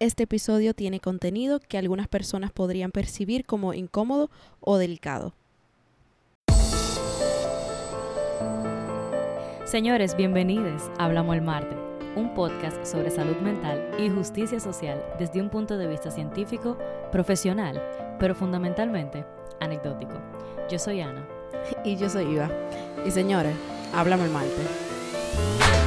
este episodio tiene contenido que algunas personas podrían percibir como incómodo o delicado. Señores, bienvenidos a Hablamos el Marte, un podcast sobre salud mental y justicia social desde un punto de vista científico, profesional, pero fundamentalmente anecdótico. Yo soy Ana. Y yo soy Iva. Y señores, Hablamos el Marte.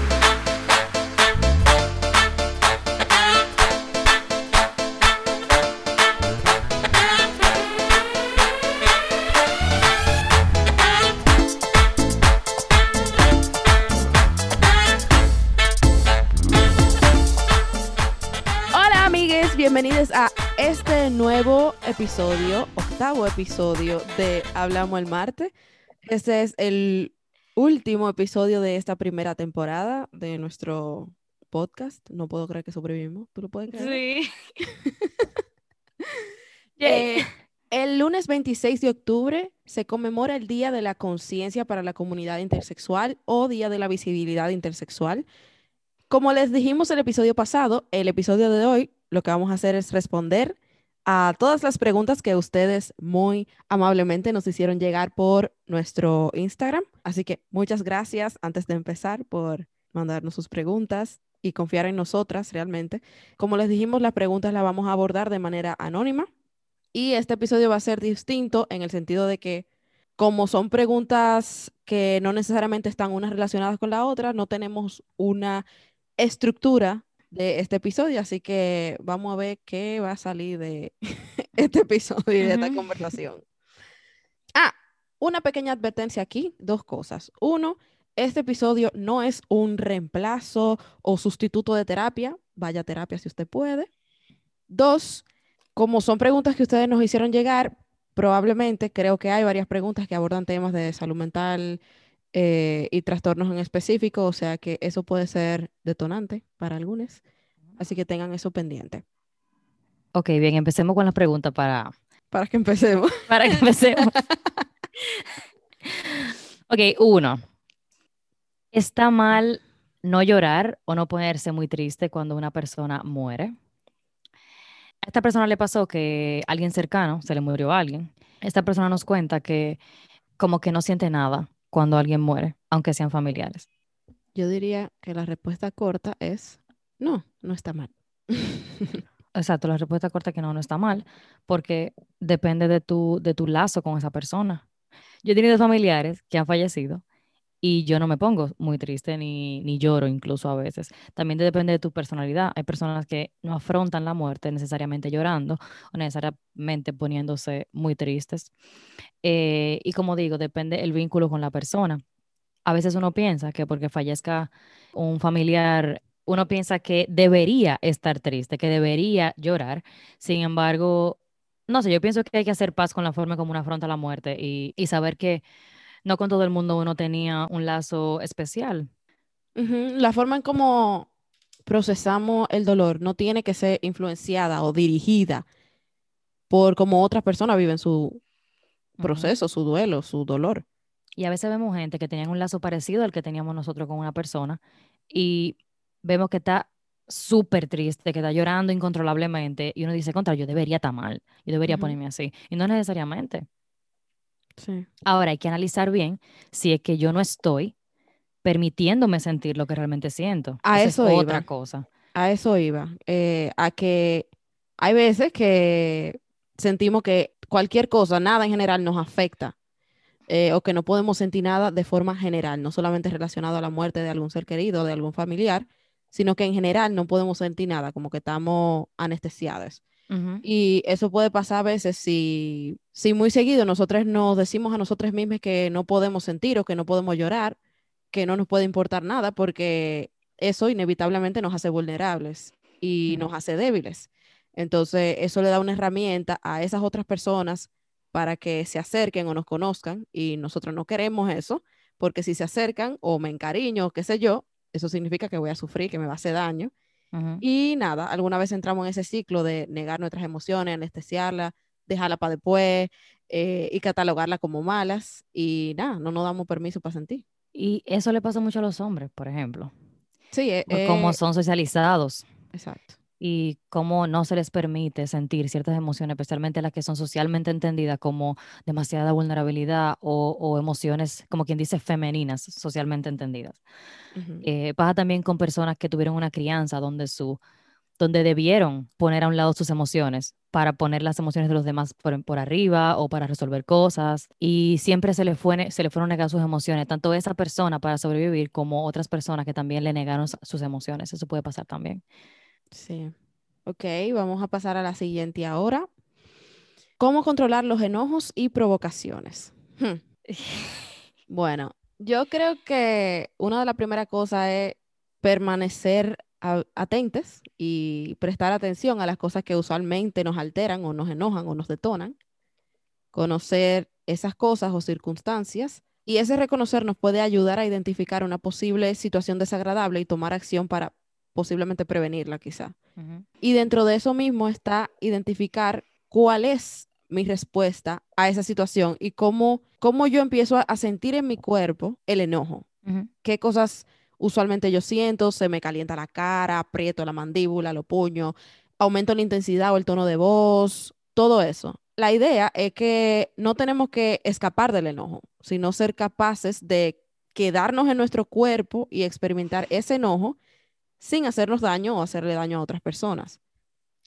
Bienvenidos a este nuevo episodio, octavo episodio de Hablamos el Marte. Este es el último episodio de esta primera temporada de nuestro podcast. No puedo creer que sobrevivimos. ¿Tú lo puedes creer? Sí. Eh, el lunes 26 de octubre se conmemora el Día de la Conciencia para la Comunidad Intersexual o Día de la Visibilidad Intersexual. Como les dijimos el episodio pasado, el episodio de hoy lo que vamos a hacer es responder a todas las preguntas que ustedes muy amablemente nos hicieron llegar por nuestro Instagram. Así que muchas gracias antes de empezar por mandarnos sus preguntas y confiar en nosotras realmente. Como les dijimos, las preguntas las vamos a abordar de manera anónima y este episodio va a ser distinto en el sentido de que como son preguntas que no necesariamente están unas relacionadas con la otra, no tenemos una estructura de este episodio, así que vamos a ver qué va a salir de este episodio y de esta conversación. Ah, una pequeña advertencia aquí, dos cosas. Uno, este episodio no es un reemplazo o sustituto de terapia, vaya a terapia si usted puede. Dos, como son preguntas que ustedes nos hicieron llegar, probablemente creo que hay varias preguntas que abordan temas de salud mental eh, y trastornos en específico, o sea que eso puede ser detonante para algunos, así que tengan eso pendiente. Ok, bien, empecemos con las preguntas para, Para que empecemos. para que empecemos. ok, uno. ¿Está mal no llorar o no ponerse muy triste cuando una persona muere? A esta persona le pasó que alguien cercano, se le murió a alguien. Esta persona nos cuenta que como que no siente nada cuando alguien muere, aunque sean familiares. Yo diría que la respuesta corta es no, no está mal. Exacto, la respuesta corta es que no, no está mal, porque depende de tu, de tu lazo con esa persona. Yo he tenido familiares que han fallecido y yo no me pongo muy triste ni, ni lloro incluso a veces. También depende de tu personalidad. Hay personas que no afrontan la muerte necesariamente llorando o necesariamente poniéndose muy tristes. Eh, y como digo, depende el vínculo con la persona. A veces uno piensa que porque fallezca un familiar, uno piensa que debería estar triste, que debería llorar. Sin embargo, no sé, yo pienso que hay que hacer paz con la forma como uno afronta la muerte y, y saber que no con todo el mundo uno tenía un lazo especial. La forma en cómo procesamos el dolor no tiene que ser influenciada o dirigida por cómo otras personas viven su proceso, su duelo, su dolor. Y a veces vemos gente que tenían un lazo parecido al que teníamos nosotros con una persona y vemos que está súper triste, que está llorando incontrolablemente y uno dice, contra, yo debería estar mal, yo debería ponerme así. Y no necesariamente. Sí. Ahora hay que analizar bien si es que yo no estoy permitiéndome sentir lo que realmente siento. A Esa eso es iba. otra cosa. A eso iba, eh, a que hay veces que sentimos que cualquier cosa, nada en general nos afecta eh, o que no podemos sentir nada de forma general, no solamente relacionado a la muerte de algún ser querido, de algún familiar, sino que en general no podemos sentir nada, como que estamos anestesiados. Y eso puede pasar a veces si, si muy seguido nosotros nos decimos a nosotros mismos que no podemos sentir o que no podemos llorar, que no nos puede importar nada, porque eso inevitablemente nos hace vulnerables y Ujú. nos hace débiles. Entonces, eso le da una herramienta a esas otras personas para que se acerquen o nos conozcan y nosotros no queremos eso, porque si se acercan o me encariño, o qué sé yo, eso significa que voy a sufrir, que me va a hacer daño. Y nada, alguna vez entramos en ese ciclo de negar nuestras emociones, anestesiarlas, dejarla para después eh, y catalogarla como malas y nada, no nos damos permiso para sentir. Y eso le pasa mucho a los hombres, por ejemplo, Sí, eh, cómo eh, son socializados. exacto. Y cómo no se les permite sentir ciertas emociones, especialmente las que son socialmente entendidas como demasiada vulnerabilidad o, emociones, como quien dice, femeninas, socialmente entendidas. Eh, pasa también con personas que tuvieron una crianza donde su donde debieron poner a un lado sus emociones para poner las emociones de los demás por, arriba o para resolver cosas. Y siempre se le, fue, se le fueron negadas sus emociones, tanto esa persona para sobrevivir como otras personas que también le negaron sus emociones. Eso puede pasar también. Sí. Ok, vamos a pasar a la siguiente ahora. ¿Cómo controlar los enojos y provocaciones? Hmm. bueno, yo creo que una de las primeras cosas es permanecer atentes y prestar atención a las cosas que usualmente nos alteran o nos enojan o nos detonan, conocer esas cosas o circunstancias y ese reconocer nos puede ayudar a identificar una posible situación desagradable y tomar acción para posiblemente prevenirla quizá. Y dentro de eso mismo está identificar cuál es mi respuesta a esa situación y cómo, cómo yo empiezo a, sentir en mi cuerpo el enojo. ¿Qué cosas usualmente yo siento, se me calienta la cara, aprieto la mandíbula, los puños, aumento la intensidad o el tono de voz, todo eso. La idea es que no tenemos que escapar del enojo, sino ser capaces de quedarnos en nuestro cuerpo y experimentar ese enojo sin hacernos daño o hacerle daño a otras personas.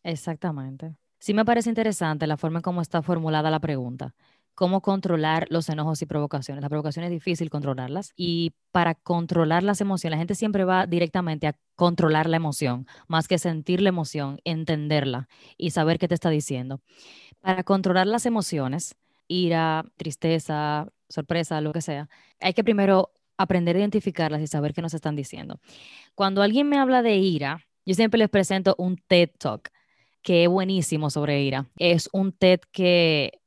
Exactamente. Sí me parece interesante la forma en cómo está formulada la pregunta cómo controlar los enojos y provocaciones. La provocación es difícil controlarlas y para controlar las emociones, la gente siempre va directamente a controlar la emoción, más que sentir la emoción, entenderla y saber qué te está diciendo. Para controlar las emociones, ira, tristeza, sorpresa, lo que sea, hay que primero aprender a identificarlas y saber qué nos están diciendo. Cuando alguien me habla de ira, yo siempre les presento un TED Talk que es buenísimo sobre ira. Es un TED que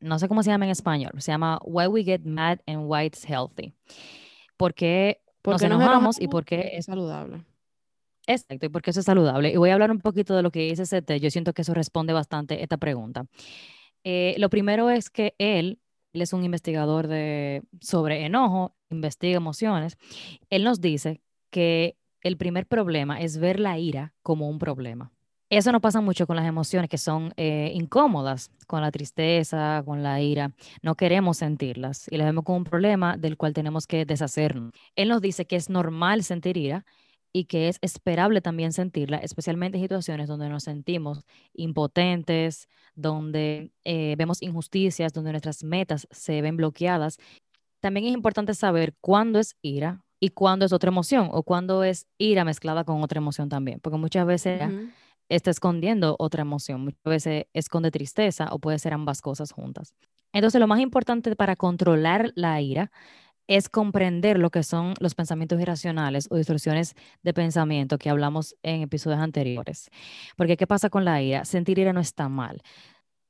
no sé cómo se llama en español, se llama Why We Get Mad and Why It's Healthy. Porque, porque nos enojamos y porque es saludable. Exacto, y porque eso es saludable. Y voy a hablar un poquito de lo que dice ese Yo siento que eso responde bastante esta pregunta. Eh, lo primero es que él, él es un investigador de, sobre enojo, investiga emociones. Él nos dice que el primer problema es ver la ira como un problema. Eso no pasa mucho con las emociones que son eh, incómodas, con la tristeza, con la ira. No queremos sentirlas y las vemos como un problema del cual tenemos que deshacernos. Él nos dice que es normal sentir ira y que es esperable también sentirla, especialmente en situaciones donde nos sentimos impotentes, donde eh, vemos injusticias, donde nuestras metas se ven bloqueadas. También es importante saber cuándo es ira y cuándo es otra emoción o cuándo es ira mezclada con otra emoción también, porque muchas veces está escondiendo otra emoción. Muchas veces esconde tristeza o puede ser ambas cosas juntas. Entonces, lo más importante para controlar la ira es comprender lo que son los pensamientos irracionales o distorsiones de pensamiento que hablamos en episodios anteriores. Porque, ¿qué pasa con la ira? Sentir ira no está mal.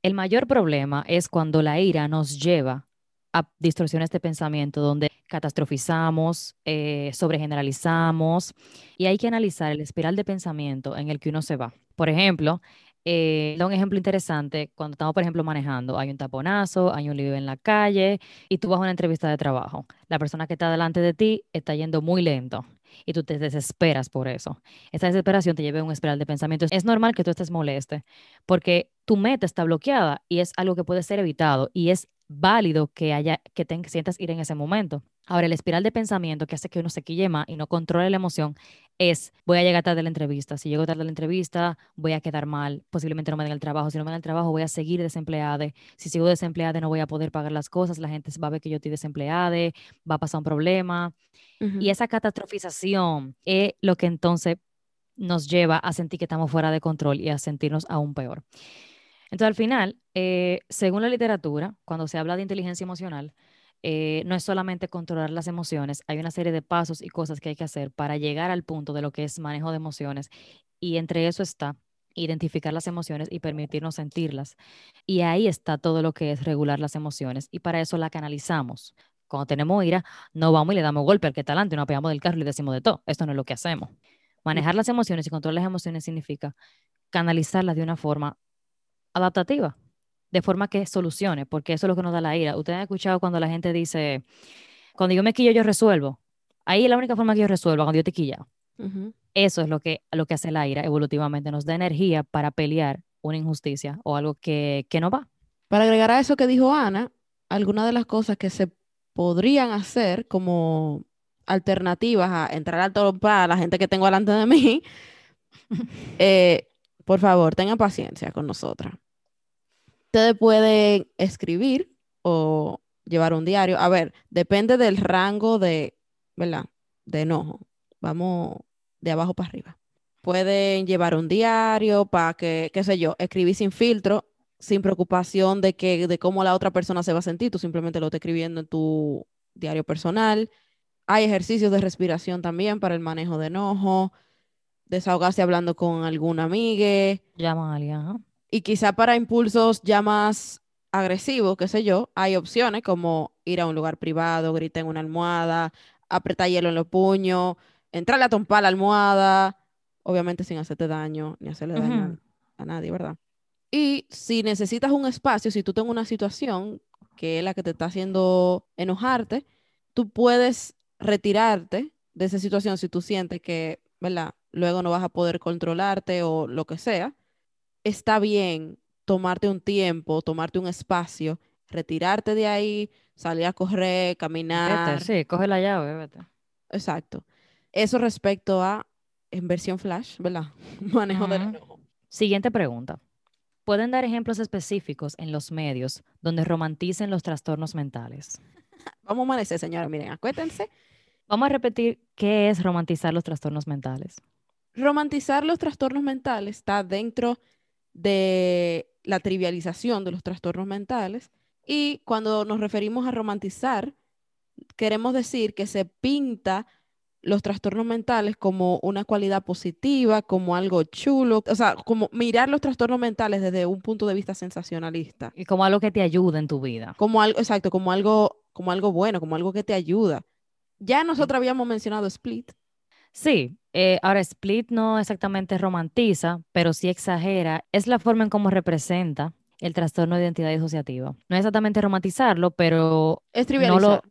El mayor problema es cuando la ira nos lleva a distorsiones de pensamiento donde catastrofizamos, eh, sobregeneralizamos y hay que analizar el espiral de pensamiento en el que uno se va. Por ejemplo, eh, da un ejemplo interesante, cuando estamos, por ejemplo, manejando, hay un taponazo, hay un lío en la calle y tú vas a una entrevista de trabajo. La persona que está delante de ti está yendo muy lento y tú te desesperas por eso. Esa desesperación te lleva a un espiral de pensamiento. Es normal que tú estés moleste porque tu meta está bloqueada y es algo que puede ser evitado y es válido que haya que te sientas ir en ese momento. Ahora, el espiral de pensamiento que hace que uno se quille más y no controle la emoción es, voy a llegar tarde a la entrevista. Si llego tarde a la entrevista, voy a quedar mal. Posiblemente no me den el trabajo. Si no me den el trabajo, voy a seguir desempleada. Si sigo desempleada, no voy a poder pagar las cosas. La gente va a ver que yo estoy desempleada, va a pasar un problema. Y esa catastrofización es lo que entonces nos lleva a sentir que estamos fuera de control y a sentirnos aún peor. Entonces, al final, eh, según la literatura, cuando se habla de inteligencia emocional, eh, no es solamente controlar las emociones, hay una serie de pasos y cosas que hay que hacer para llegar al punto de lo que es manejo de emociones. Y entre eso está identificar las emociones y permitirnos sentirlas. Y ahí está todo lo que es regular las emociones. Y para eso la canalizamos. Cuando tenemos ira, no vamos y le damos golpe al que está delante, nos pegamos del carro y le decimos de todo. Esto no es lo que hacemos. Manejar las emociones y controlar las emociones significa canalizarlas de una forma adaptativa, de forma que solucione, porque eso es lo que nos da la ira. Ustedes han escuchado cuando la gente dice, cuando yo me quillo, yo resuelvo. Ahí es la única forma que yo resuelvo, cuando yo te quilla. Eso es lo que, lo que hace la ira evolutivamente, nos da energía para pelear una injusticia o algo que, que no va. Para agregar a eso que dijo Ana, algunas de las cosas que se podrían hacer como alternativas a entrar al toro para la gente que tengo delante de mí, eh, por favor, tengan paciencia con nosotras. Ustedes pueden escribir o llevar un diario. A ver, depende del rango de, ¿verdad? De enojo. Vamos de abajo para arriba. Pueden llevar un diario para que, qué sé yo, escribir sin filtro, sin preocupación de, que, de cómo la otra persona se va a sentir. Tú simplemente lo estás escribiendo en tu diario personal. Hay ejercicios de respiración también para el manejo de enojo, desahogarse hablando con algún amigo. Llama a alguien. Y quizá para impulsos ya más agresivos, qué sé yo, hay opciones como ir a un lugar privado, gritar en una almohada, apretar hielo en los puños, entrarle a tompar la almohada, obviamente sin hacerte daño ni hacerle daño a nadie, ¿verdad? Y si necesitas un espacio, si tú tienes una situación que es la que te está haciendo enojarte, tú puedes retirarte de esa situación si tú sientes que, ¿verdad? Luego no vas a poder controlarte o lo que sea. Está bien tomarte un tiempo, tomarte un espacio, retirarte de ahí, salir a correr, caminar. Vete, sí, coge la llave, vete. Exacto. Eso respecto a en versión flash, ¿verdad? Manejo del enojo. Siguiente pregunta. ¿Pueden dar ejemplos específicos en los medios donde romanticen los trastornos mentales? Vamos a amanecer, señora. Miren, acuétense. Vamos a repetir qué es romantizar los trastornos mentales. Romantizar los trastornos mentales está dentro de la trivialización de los trastornos mentales y cuando nos referimos a romantizar, queremos decir que se pinta los trastornos mentales como una cualidad positiva, como algo chulo, o sea, como mirar los trastornos mentales desde un punto de vista sensacionalista. Y como algo que te ayuda en tu vida. Como algo, exacto, como algo, como algo bueno, como algo que te ayuda. Ya nosotros habíamos mencionado Split. Sí, eh, ahora Split no exactamente romantiza, pero sí exagera. Es la forma en cómo representa el trastorno de identidad disociativa. No es exactamente romantizarlo, pero es trivializar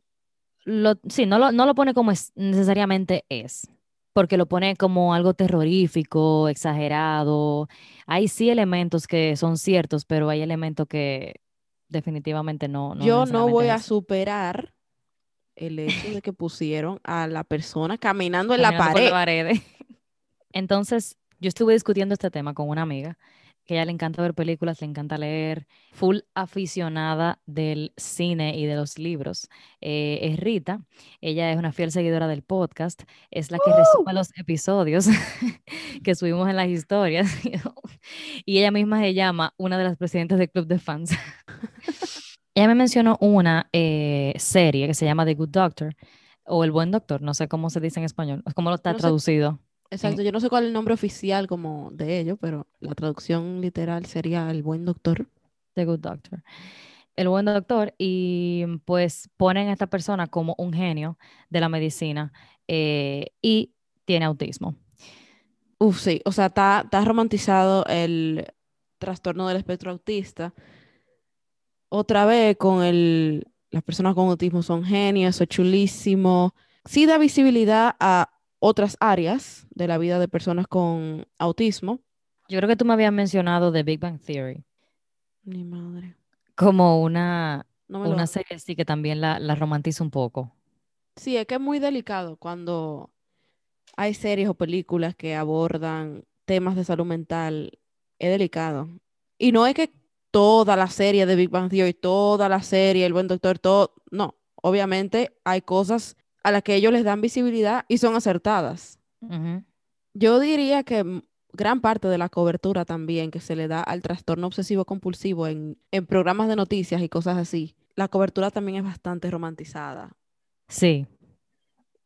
sí, no lo, no lo pone como es, necesariamente es, porque lo pone como algo terrorífico, exagerado. Hay sí elementos que son ciertos, pero hay elementos que definitivamente no. Yo no voy a superar el hecho de que pusieron a la persona caminando en la pared. Entonces, yo estuve discutiendo este tema con una amiga que a ella le encanta ver películas, le encanta leer, full aficionada del cine y de los libros. Eh, es Rita, ella es una fiel seguidora del podcast, es la que resume los episodios que subimos en las historias y ella misma se llama una de las presidentes del club de fans. Ella me mencionó una eh, serie que se llama The Good Doctor o El Buen Doctor, no sé cómo se dice en español, cómo lo está traducido. Exacto, yo no sé cuál es el nombre oficial como de ello, pero la traducción literal sería El Buen Doctor. The Good Doctor. El Buen Doctor, y pues ponen a esta persona como un genio de la medicina eh, y tiene autismo. Uf, sí, o sea, está, romantizado el trastorno del espectro autista. Otra vez con el, las personas con autismo son genios, es chulísimo. Sí da visibilidad a otras áreas de la vida de personas con autismo. Yo creo que tú me habías mencionado The Big Bang Theory. Mi madre. Como una, una serie así que también la, la romantiza un poco. Sí, es que es muy delicado cuando hay series o películas que abordan temas de salud mental. Es delicado. Y no es que toda la serie de Big Bang Theory, toda la serie, El Buen Doctor, todo. No, obviamente hay cosas a las que ellos les dan visibilidad y son acertadas. Yo diría que gran parte de la cobertura también que se le da al trastorno obsesivo compulsivo en, en programas de noticias y cosas así, la cobertura también es bastante romantizada. Sí.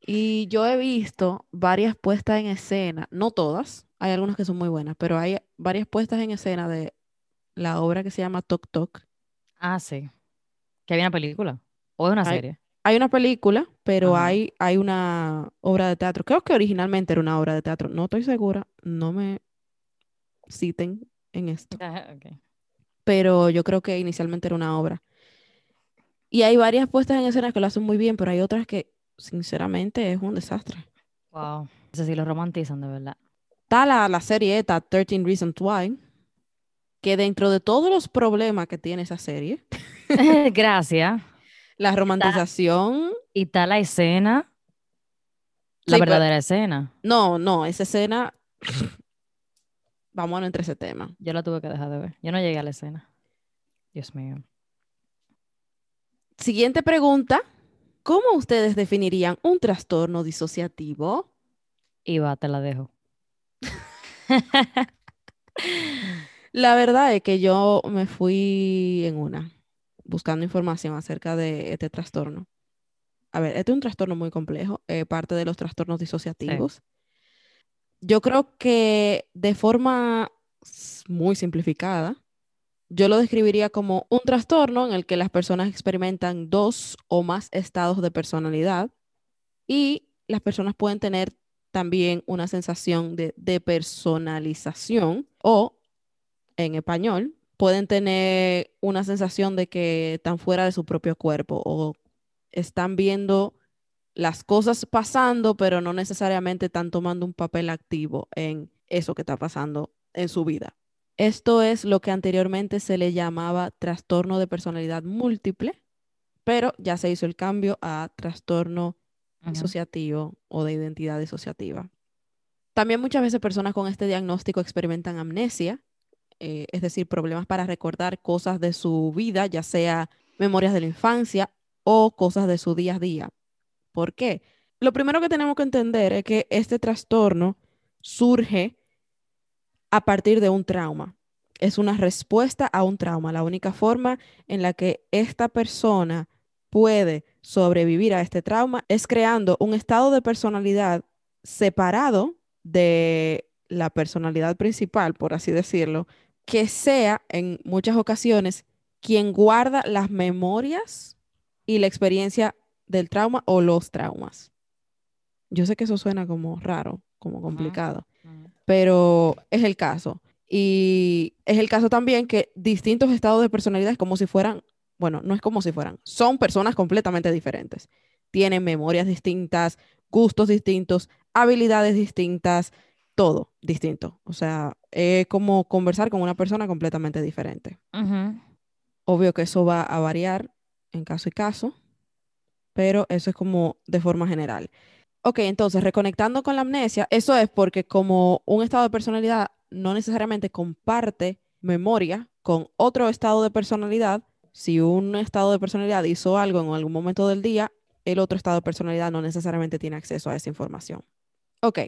Y yo he visto varias puestas en escena, no todas, hay algunas que son muy buenas, pero hay varias puestas en escena de la obra que se llama Tok Tok. Ah, sí. Que había una película o es una serie. Hay una película, pero hay, hay una obra de teatro. Creo que originalmente era una obra de teatro. No estoy segura. No me citen en esto. Pero yo creo que inicialmente era una obra. Y hay varias puestas en escena que lo hacen muy bien, pero hay otras que, sinceramente, es un desastre. Wow. Ese sí lo romantizan, de verdad. Está la, la serie esta, 13 Reasons Why, que dentro de todos los problemas que tiene esa serie, Gracias. la romantización, Y está la escena, la Sí, pero- verdadera escena. no, no, esa escena, vamos a no entre ese tema. Yo la tuve que dejar de ver. Yo no llegué a la escena. Dios mío. Siguiente pregunta, ¿cómo ustedes definirían un trastorno disociativo? Va, te la dejo. La verdad es que yo me fui en una, buscando información acerca de este trastorno. A ver, este es un trastorno muy complejo, eh, parte de los trastornos disociativos. Yo creo que de forma muy simplificada, yo lo describiría como un trastorno en el que las personas experimentan dos o más estados de personalidad y las personas pueden tener también una sensación de depersonalización o en español, pueden tener una sensación de que están fuera de su propio cuerpo o están viendo las cosas pasando, pero no necesariamente están tomando un papel activo en eso que está pasando en su vida. Esto es lo que anteriormente se le llamaba trastorno de personalidad múltiple, pero ya se hizo el cambio a trastorno Ujú. disociativo o de identidad disociativa. También muchas veces personas con este diagnóstico experimentan amnesia, eh, es decir, problemas para recordar cosas de su vida, ya sea memorias de la infancia o cosas de su día a día. ¿Por qué? Lo primero que tenemos que entender es que este trastorno surge a partir de un trauma. Es una respuesta a un trauma. La única forma en la que esta persona puede sobrevivir a este trauma es creando un estado de personalidad separado de la personalidad principal, por así decirlo, que sea en muchas ocasiones quien guarda las memorias y la experiencia del trauma o los traumas. Yo sé que eso suena como raro, como complicado, pero es el caso. Y es el caso también que distintos estados de personalidad es como si fueran, bueno, no es como si fueran, son personas completamente diferentes. Tienen memorias distintas, gustos distintos, habilidades distintas, todo distinto. O sea, es como conversar con una persona completamente diferente. Obvio que eso va a variar en caso y caso, pero eso es como de forma general. Ok, entonces, reconectando con la amnesia, eso es porque como un estado de personalidad no necesariamente comparte memoria con otro estado de personalidad, si un estado de personalidad hizo algo en algún momento del día, el otro estado de personalidad no necesariamente tiene acceso a esa información. Ok,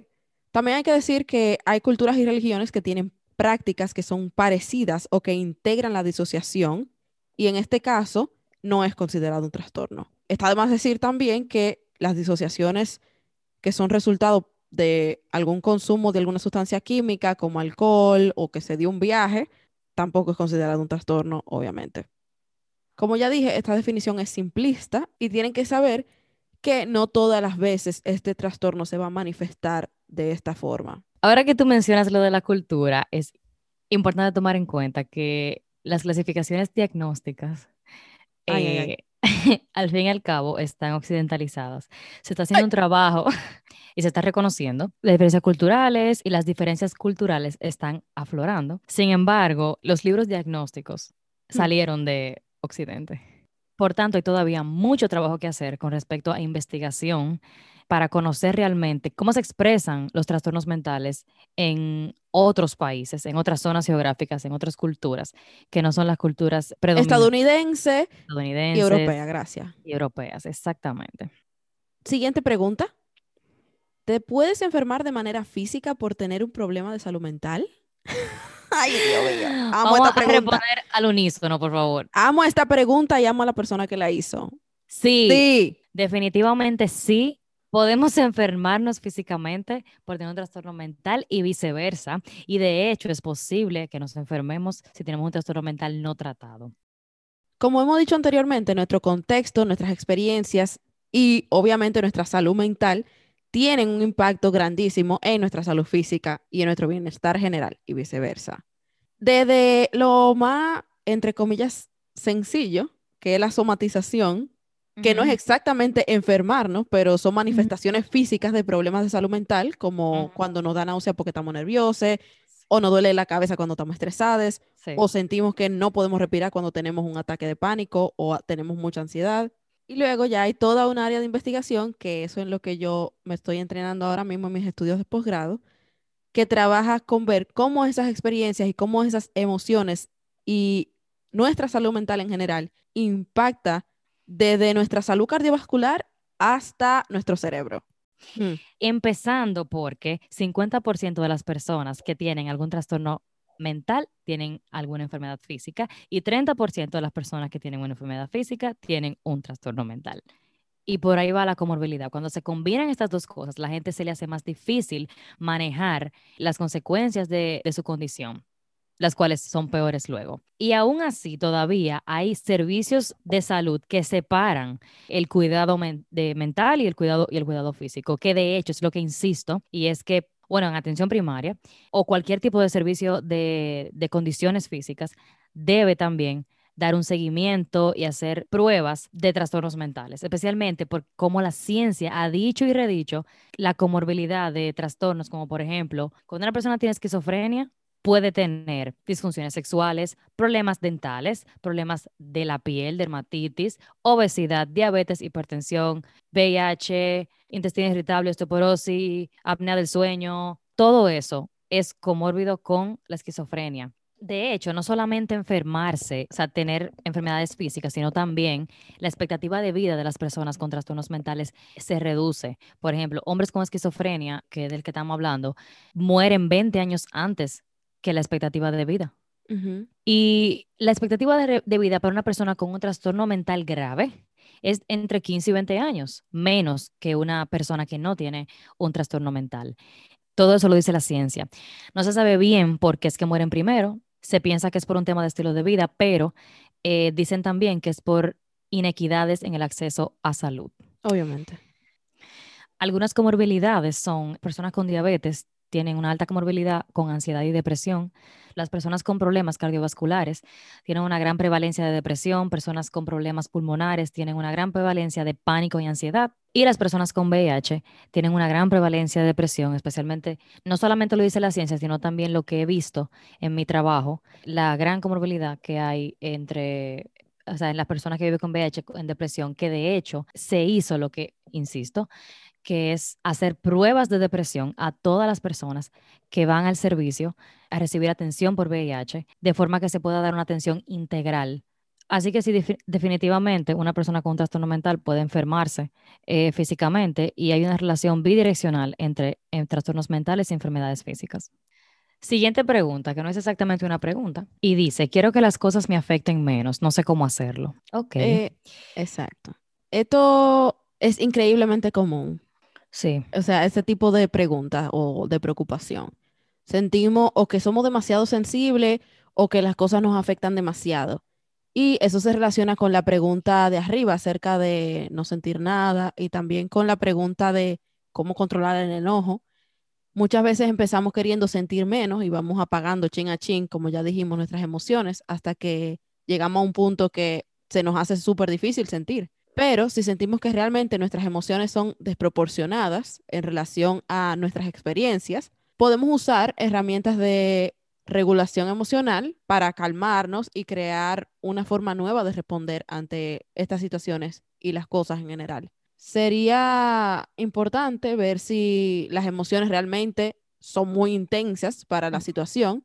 también hay que decir que hay culturas y religiones que tienen prácticas que son parecidas o que integran la disociación y en este caso no es considerado un trastorno. Está de más decir también que las disociaciones que son resultado de algún consumo de alguna sustancia química como alcohol o que se dio un viaje, tampoco es considerado un trastorno, obviamente. Como ya dije, esta definición es simplista y tienen que saber que no todas las veces este trastorno se va a manifestar de esta forma. Ahora que tú mencionas lo de la cultura, es importante tomar en cuenta que las clasificaciones diagnósticas, Ay, ay, ay. eh, al fin y al cabo, están occidentalizadas. Se está haciendo un trabajo y se está reconociendo. Las diferencias culturales y las diferencias culturales están aflorando. Sin embargo, los libros diagnósticos salieron de Occidente. Por tanto, hay todavía mucho trabajo que hacer con respecto a investigación para conocer realmente cómo se expresan los trastornos mentales en otros países, en otras zonas geográficas, en otras culturas, que no son las culturas predominantes Estadounidense y europea, gracias. y europeas, exactamente. Siguiente pregunta. ¿Te puedes enfermar de manera física por tener un problema de salud mental? Ay, Dios mío. Amo Vamos esta a pregunta. responder al unísono, por favor. Amo esta pregunta y amo a la persona que la hizo. Sí, Sí. definitivamente sí. Podemos enfermarnos físicamente por tener un trastorno mental y viceversa. Y de hecho es posible que nos enfermemos si tenemos un trastorno mental no tratado. Como hemos dicho anteriormente, nuestro contexto, nuestras experiencias y obviamente nuestra salud mental tienen un impacto grandísimo en nuestra salud física y en nuestro bienestar general y viceversa. Desde lo más, entre comillas, sencillo, que es la somatización, que no es exactamente enfermarnos, pero son manifestaciones físicas de problemas de salud mental, como cuando nos da náusea porque estamos nerviosos, o nos duele la cabeza cuando estamos estresados, Sí. o sentimos que no podemos respirar cuando tenemos un ataque de pánico o tenemos mucha ansiedad. Y luego ya hay toda un área de investigación, que eso es lo que yo me estoy entrenando ahora mismo en mis estudios de posgrado, que trabaja con ver cómo esas experiencias y cómo esas emociones y nuestra salud mental en general impacta desde nuestra salud cardiovascular hasta nuestro cerebro. Hmm. Empezando porque 50% de las personas que tienen algún trastorno mental tienen alguna enfermedad física y 30% de las personas que tienen una enfermedad física tienen un trastorno mental. Y por ahí va la comorbilidad. Cuando se combinan estas dos cosas, la gente se le hace más difícil manejar las consecuencias de, de su condición, las cuales son peores luego. Y aún así, todavía hay servicios de salud que separan el cuidado de mental y el cuidado, y el cuidado físico, que de hecho es lo que insisto, y es que, bueno, en atención primaria o cualquier tipo de servicio de, de condiciones físicas debe también dar un seguimiento y hacer pruebas de trastornos mentales, especialmente por cómo la ciencia ha dicho y redicho la comorbilidad de trastornos, como por ejemplo, cuando una persona tiene esquizofrenia, puede tener disfunciones sexuales, problemas dentales, problemas de la piel, dermatitis, obesidad, diabetes, hipertensión, VIH, intestino irritable, osteoporosis, apnea del sueño, todo eso es comórbido con la esquizofrenia. De hecho, no solamente enfermarse, o sea, tener enfermedades físicas, sino también la expectativa de vida de las personas con trastornos mentales se reduce. Por ejemplo, hombres con esquizofrenia, que es del que estamos hablando, mueren 20 años antes que la expectativa de vida. Y la expectativa de vida para una persona con un trastorno mental grave es entre 15 y 20 años, menos que una persona que no tiene un trastorno mental. Todo eso lo dice la ciencia. No se sabe bien por qué es que mueren primero. Se piensa que es por un tema de estilo de vida, pero eh, dicen también que es por inequidades en el acceso a salud. Obviamente. Algunas comorbilidades son personas con diabetes tienen una alta comorbilidad con ansiedad y depresión. Las personas con problemas cardiovasculares tienen una gran prevalencia de depresión. Personas con problemas pulmonares tienen una gran prevalencia de pánico y ansiedad. Y las personas con VIH tienen una gran prevalencia de depresión, especialmente, no solamente lo dice la ciencia, sino también lo que he visto en mi trabajo, la gran comorbilidad que hay entre o sea, en las personas que viven con VIH en depresión, que de hecho se hizo lo que, insisto, que es hacer pruebas de depresión a todas las personas que van al servicio a recibir atención por VIH, de forma que se pueda dar una atención integral. Así que sí, defi- definitivamente una persona con un trastorno mental puede enfermarse eh, físicamente y hay una relación bidireccional entre trastornos mentales y enfermedades físicas. Siguiente pregunta, que no es exactamente una pregunta, y dice, quiero que las cosas me afecten menos, no sé cómo hacerlo. Ok, Eh, exacto. Esto es increíblemente común. Sí, O sea, ese tipo de preguntas o de preocupación. Sentimos o que somos demasiado sensibles o que las cosas nos afectan demasiado. Y eso se relaciona con la pregunta de arriba acerca de no sentir nada y también con la pregunta de cómo controlar el enojo. Muchas veces empezamos queriendo sentir menos y vamos apagando chin a chin, como ya dijimos, nuestras emociones hasta que llegamos a un punto que se nos hace súper difícil sentir. Pero si sentimos que realmente nuestras emociones son desproporcionadas en relación a nuestras experiencias, podemos usar herramientas de regulación emocional para calmarnos y crear una forma nueva de responder ante estas situaciones y las cosas en general. Sería importante ver si las emociones realmente son muy intensas para la situación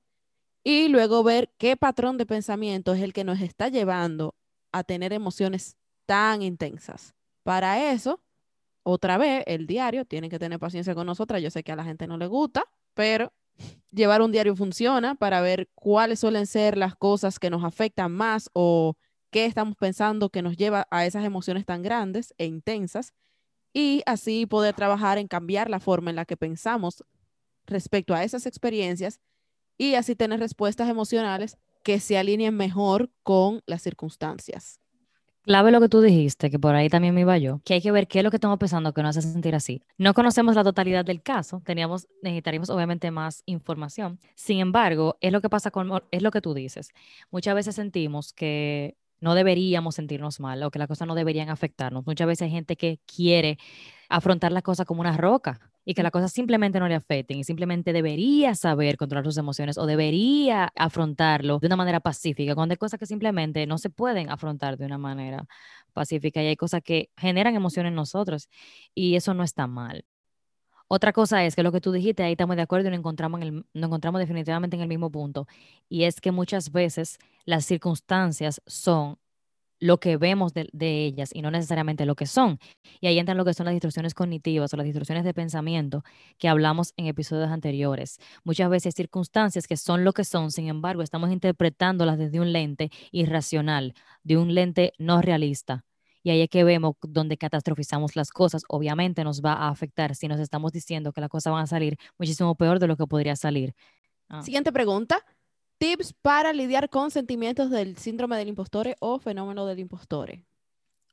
y luego ver qué patrón de pensamiento es el que nos está llevando a tener emociones tan intensas. Para eso, otra vez, el diario, tienen que tener paciencia con nosotras. Yo sé que a la gente no le gusta, pero llevar un diario funciona para ver cuáles suelen ser las cosas que nos afectan más o qué estamos pensando que nos lleva a esas emociones tan grandes e intensas y así poder trabajar en cambiar la forma en la que pensamos respecto a esas experiencias y así tener respuestas emocionales que se alineen mejor con las circunstancias. Clave lo que tú dijiste, que por ahí también me iba yo, que hay que ver qué es lo que estamos pensando que nos hace sentir así. No conocemos la totalidad del caso, teníamos, necesitaríamos obviamente más información. Sin embargo, es lo que pasa con, es lo que tú dices. Muchas veces sentimos que no deberíamos sentirnos mal o que las cosas no deberían afectarnos. Muchas veces hay gente que quiere afrontar las cosas como una roca y que las cosas simplemente no le afecten y simplemente debería saber controlar sus emociones o debería afrontarlo de una manera pacífica, cuando hay cosas que simplemente no se pueden afrontar de una manera pacífica y hay cosas que generan emociones en nosotros y eso no está mal. Otra cosa es que lo que tú dijiste, ahí estamos de acuerdo y nos encontramos, definitivamente en el mismo punto. Y es que muchas veces las circunstancias son lo que vemos de, ellas y no necesariamente lo que son. Y ahí entran lo que son las distorsiones cognitivas o las distorsiones de pensamiento que hablamos en episodios anteriores. Muchas veces circunstancias que son lo que son, sin embargo, estamos interpretándolas desde un lente irracional, de un lente no realista. Y ahí es que vemos donde catastrofizamos las cosas. Obviamente nos va a afectar si nos estamos diciendo que las cosas van a salir muchísimo peor de lo que podría salir. Ah. Siguiente pregunta. Tips para lidiar con sentimientos del síndrome del impostore o fenómeno del impostore.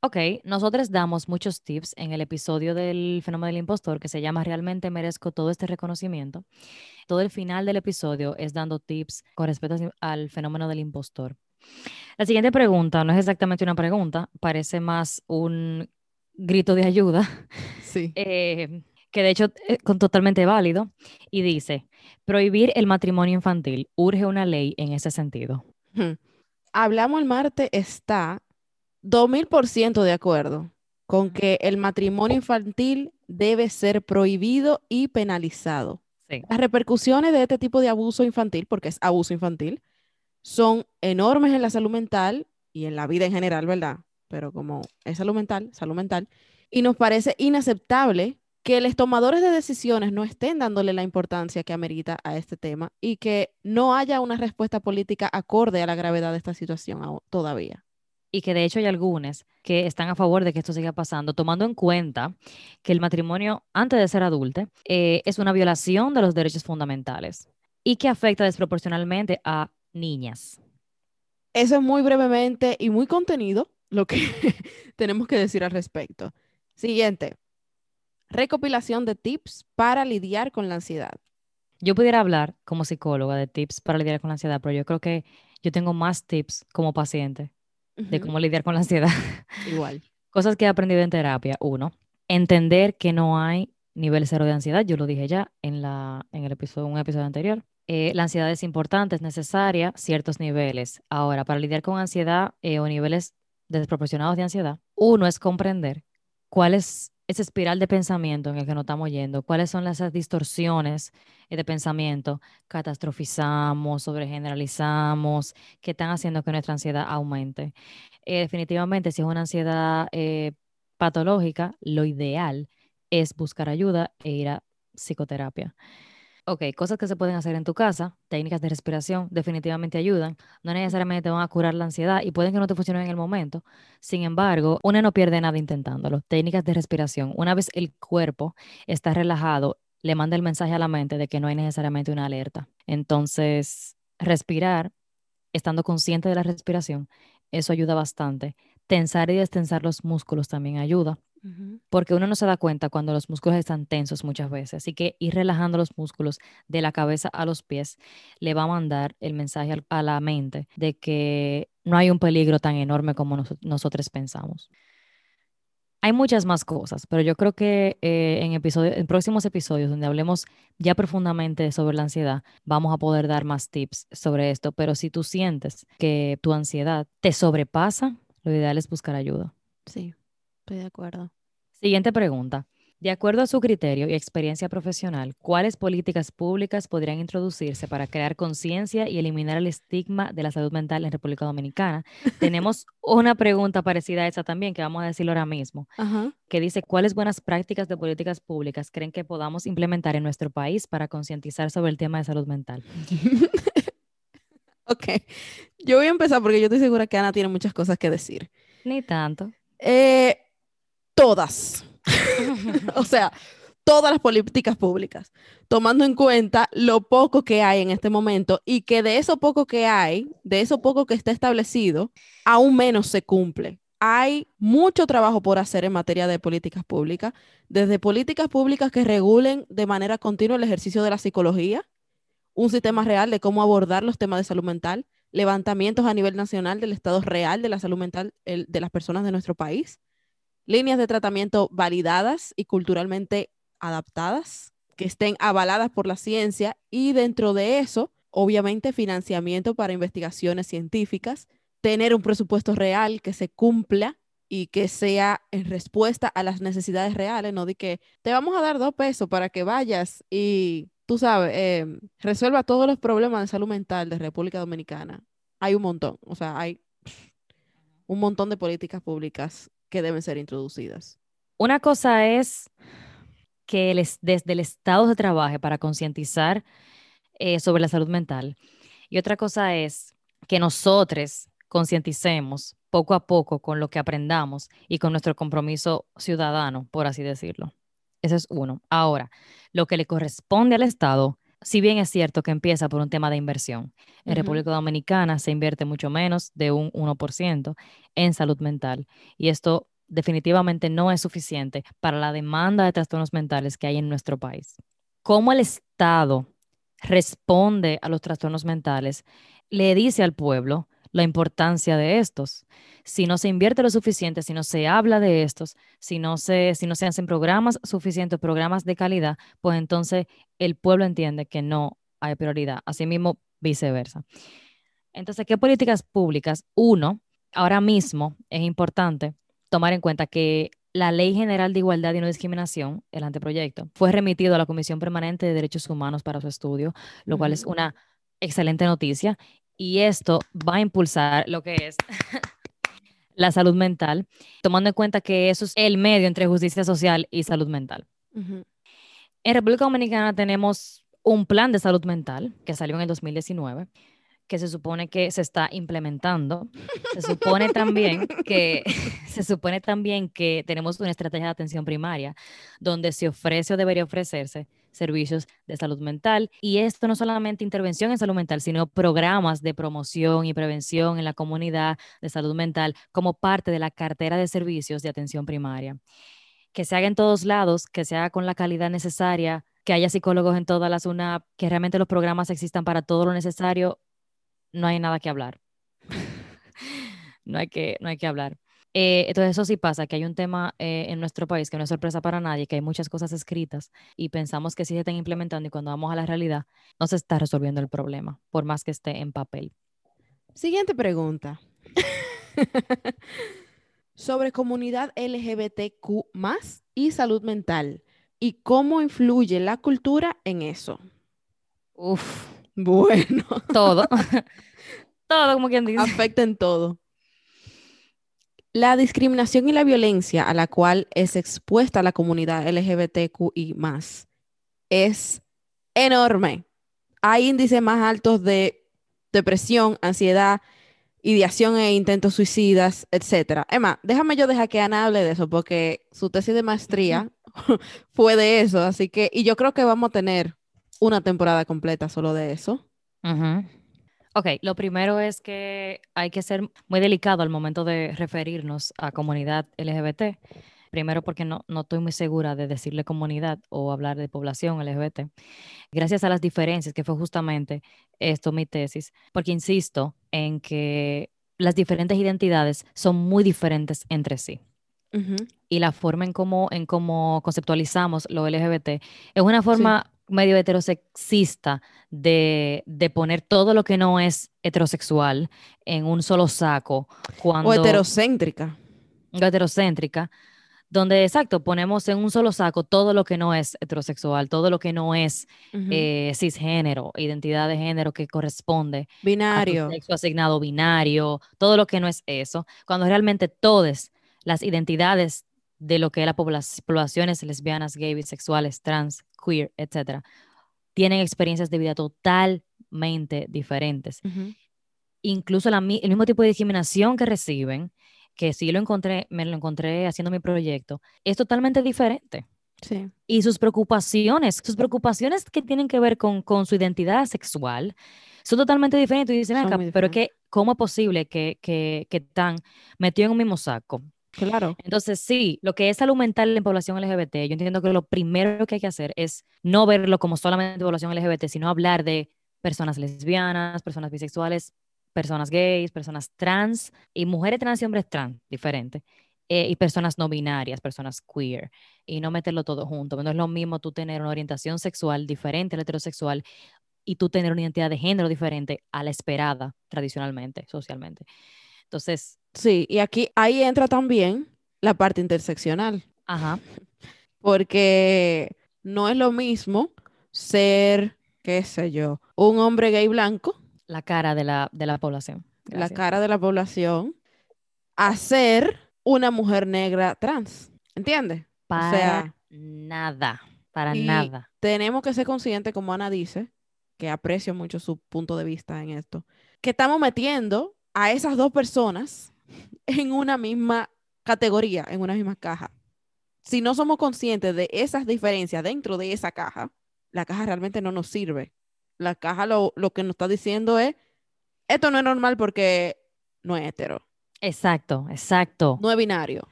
Ok, nosotros damos muchos tips en el episodio del fenómeno del impostor que se llama Realmente merezco todo este reconocimiento. Todo el final del episodio es dando tips con respecto al fenómeno del impostor. La siguiente pregunta no es exactamente una pregunta, parece más un grito de ayuda. Sí. Eh, que de hecho es totalmente válido, y dice, prohibir el matrimonio infantil, urge una ley en ese sentido. Hablamos el martes está 2000% de acuerdo con que el matrimonio infantil debe ser prohibido y penalizado. Las repercusiones de este tipo de abuso infantil, porque es abuso infantil, son enormes en la salud mental y en la vida en general, ¿verdad? Pero como es salud mental, salud mental, y nos parece inaceptable que los tomadores de decisiones no estén dándole la importancia que amerita a este tema y que no haya una respuesta política acorde a la gravedad de esta situación todavía. Y que de hecho hay algunos que están a favor de que esto siga pasando, tomando en cuenta que el matrimonio antes de ser adulto eh, es una violación de los derechos fundamentales y que afecta desproporcionalmente a niñas. Eso es muy brevemente y muy contenido lo que tenemos que decir al respecto. Siguiente, recopilación de tips para lidiar con la ansiedad. Yo pudiera hablar como psicóloga de tips para lidiar con la ansiedad, pero yo creo que yo tengo más tips como paciente de cómo lidiar con la ansiedad. Igual. Cosas que he aprendido en terapia. Uno, entender que no hay nivel cero de ansiedad. Yo lo dije ya en, la, en el episodio, un episodio anterior. Eh, la ansiedad es importante, es necesaria, ciertos niveles. Ahora, para lidiar con ansiedad eh, o niveles desproporcionados de ansiedad, uno es comprender cuál es esa espiral de pensamiento en el que nos estamos yendo, cuáles son esas distorsiones eh, de pensamiento, catastrofizamos, sobregeneralizamos, que están haciendo que nuestra ansiedad aumente. definitivamente, si es una ansiedad patológica, lo ideal es buscar ayuda e ir a psicoterapia. Ok, cosas que se pueden hacer en tu casa, técnicas de respiración, definitivamente ayudan. No necesariamente te van a curar la ansiedad y pueden que no te funcionen en el momento. Sin embargo, una no pierde nada intentándolo. Técnicas de respiración. Una vez el cuerpo está relajado, le manda el mensaje a la mente de que no hay necesariamente una alerta. Entonces, respirar, estando consciente de la respiración, eso ayuda bastante. Tensar y destensar los músculos también ayuda porque uno no se da cuenta cuando los músculos están tensos muchas veces. Así que ir relajando los músculos de la cabeza a los pies le va a mandar el mensaje a la mente de que no hay un peligro tan enorme como nosotros pensamos. Hay muchas más cosas, pero yo creo que eh, en, en próximos episodios donde hablemos ya profundamente sobre la ansiedad, vamos a poder dar más tips sobre esto. Pero si tú sientes que tu ansiedad te sobrepasa, lo ideal es buscar ayuda. Sí de acuerdo. Siguiente pregunta. De acuerdo a su criterio y experiencia profesional, ¿cuáles políticas públicas podrían introducirse para crear conciencia y eliminar el estigma de la salud mental en República Dominicana? Tenemos una pregunta parecida a esa también, que vamos a decirlo ahora mismo, que dice, ¿cuáles buenas prácticas de políticas públicas creen que podamos implementar en nuestro país para concientizar sobre el tema de salud mental? ok, yo voy a empezar porque yo estoy segura que Ana tiene muchas cosas que decir. Ni tanto. Eh, todas. o sea, todas las políticas públicas, tomando en cuenta lo poco que hay en este momento y que de eso poco que hay, de eso poco que está establecido, aún menos se cumple. Hay mucho trabajo por hacer en materia de políticas públicas, desde políticas públicas que regulen de manera continua el ejercicio de la psicología, un sistema real de cómo abordar los temas de salud mental, levantamientos a nivel nacional del estado real de la salud mental de las personas de nuestro país, líneas de tratamiento validadas y culturalmente adaptadas, que estén avaladas por la ciencia y dentro de eso, obviamente, financiamiento para investigaciones científicas, tener un presupuesto real que se cumpla y que sea en respuesta a las necesidades reales, no de que te vamos a dar dos pesos para que vayas y tú sabes, eh, resuelva todos los problemas de salud mental de República Dominicana. Hay un montón, o sea, hay un montón de políticas públicas que deben ser introducidas. Una cosa es que desde el Estado se trabaje para concientizar eh, sobre la salud mental y otra cosa es que nosotros concienticemos poco a poco con lo que aprendamos y con nuestro compromiso ciudadano, por así decirlo. Ese es uno. Ahora, lo que le corresponde al Estado, si bien es cierto que empieza por un tema de inversión, en República Dominicana se invierte mucho menos de un 1% en salud mental y esto definitivamente no es suficiente para la demanda de trastornos mentales que hay en nuestro país. ¿Cómo el Estado responde a los trastornos mentales? Le dice al pueblo la importancia de estos. Si no se invierte lo suficiente, si no se habla de estos, si no se, si no se hacen programas suficientes, programas de calidad, pues entonces el pueblo entiende que no hay prioridad. Asimismo, viceversa. Entonces, ¿qué políticas públicas? Uno, ahora mismo es importante tomar en cuenta que la Ley General de Igualdad y No Discriminación, el anteproyecto, fue remitido a la Comisión Permanente de Derechos Humanos para su estudio, lo cual es una excelente noticia y esto va a impulsar lo que es la salud mental, tomando en cuenta que eso es el medio entre justicia social y salud mental. En República Dominicana tenemos un plan de salud mental que salió en el 2019 que se supone que se está implementando. Se supone también que se supone también que tenemos una estrategia de atención primaria donde se ofrece o debería ofrecerse servicios de salud mental y esto no solamente intervención en salud mental, sino programas de promoción y prevención en la comunidad de salud mental como parte de la cartera de servicios de atención primaria. Que se haga en todos lados, que se haga con la calidad necesaria, que haya psicólogos en todas las UNAP, que realmente los programas existan para todo lo necesario no hay nada que hablar. no, hay que, no hay que hablar. Eh, entonces eso sí pasa, que hay un tema eh, en nuestro país que no es sorpresa para nadie, que hay muchas cosas escritas y pensamos que sí se están implementando y cuando vamos a la realidad no se está resolviendo el problema, por más que esté en papel. Siguiente pregunta. Sobre comunidad LGBTQ y salud mental y cómo influye la cultura en eso. Uf, bueno. Todo. todo, como quien dice. Afecta en todo. La discriminación y la violencia a la cual es expuesta la comunidad LGBTQI es enorme. Hay índices más altos de depresión, ansiedad, ideación e intentos suicidas, etc. Emma, déjame yo dejar que Ana hable de eso porque su tesis de maestría fue de eso, así que, y yo creo que vamos a tener una temporada completa solo de eso. Ok, lo primero es que hay que ser muy delicado al momento de referirnos a comunidad LGBT. Primero porque no, no estoy muy segura de decirle comunidad o hablar de población LGBT. Gracias a las diferencias, que fue justamente esto mi tesis, porque insisto en que las diferentes identidades son muy diferentes entre sí. Y la forma en cómo, en cómo conceptualizamos lo LGBT es una forma medio heterosexista de, de, poner todo lo que no es heterosexual en un solo saco. Cuando, o heterocéntrica. O heterocéntrica, donde, exacto, ponemos en un solo saco todo lo que no es heterosexual, todo lo que no es eh, cisgénero, identidad de género que corresponde. Binario. A sexo asignado binario, todo lo que no es eso, cuando realmente todas las identidades de lo que es la poblaciones lesbianas, gay, bisexuales, trans, queer, etcétera, tienen experiencias de vida totalmente diferentes. Incluso el mismo tipo de discriminación que reciben, que sí lo encontré, me lo encontré haciendo mi proyecto, es totalmente diferente. Sí. Y sus preocupaciones, sus preocupaciones que tienen que ver con, con su identidad sexual, son totalmente diferentes. Y dicen, acá, pero que, ¿cómo es posible que, que, que están metidos en un mismo saco? Claro. Entonces, sí, lo que es salud mental en población LGBT, yo entiendo que lo primero que hay que hacer es no verlo como solamente población LGBT, sino hablar de personas lesbianas, personas bisexuales, personas gays, personas trans y mujeres trans y hombres trans, diferente. eh, y personas no binarias, personas queer, y no meterlo todo junto. No es lo mismo tú tener una orientación sexual diferente al heterosexual y tú tener una identidad de género diferente a la esperada tradicionalmente, socialmente. Entonces, Sí, y aquí ahí entra también la parte interseccional, ajá, porque no es lo mismo ser, qué sé yo, un hombre gay blanco, la cara de la, de la población. la cara de la población, a ser una mujer negra trans, ¿entiendes? Para sea, nada, para nada. tenemos que ser conscientes, como Ana dice, que aprecio mucho su punto de vista en esto, que estamos metiendo a esas dos personas en una misma categoría, en una misma caja. Si no somos conscientes de esas diferencias dentro de esa caja, la caja realmente no nos sirve. La caja lo, lo que nos está diciendo es, esto no es normal porque no es hetero, Exacto, exacto. no es binario.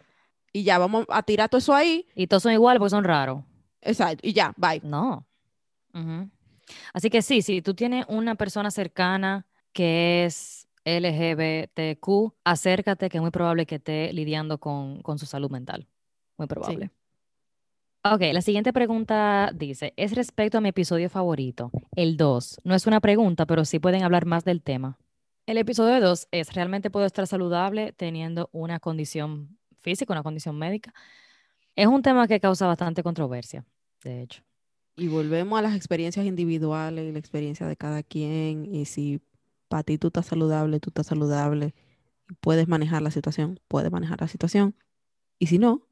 Y ya, vamos a tirar todo eso ahí. Y todos son iguales porque son raros. Exacto. Y ya, bye. No. Así que sí, si tú tienes una persona cercana que es LGBTQ, acércate, que es muy probable que esté lidiando con, con su salud mental. Muy probable. Ok, la siguiente pregunta dice, es respecto a mi episodio favorito, el 2. No es una pregunta, pero sí pueden hablar más del tema. El episodio 2 es, ¿realmente puedo estar saludable teniendo una condición física, una condición médica? Es un tema que causa bastante controversia, de hecho. Y volvemos a las experiencias individuales y la experiencia de cada quien. Y si para ti tú estás saludable, tú estás saludable, puedes manejar la situación, puedes manejar la situación. Y si no,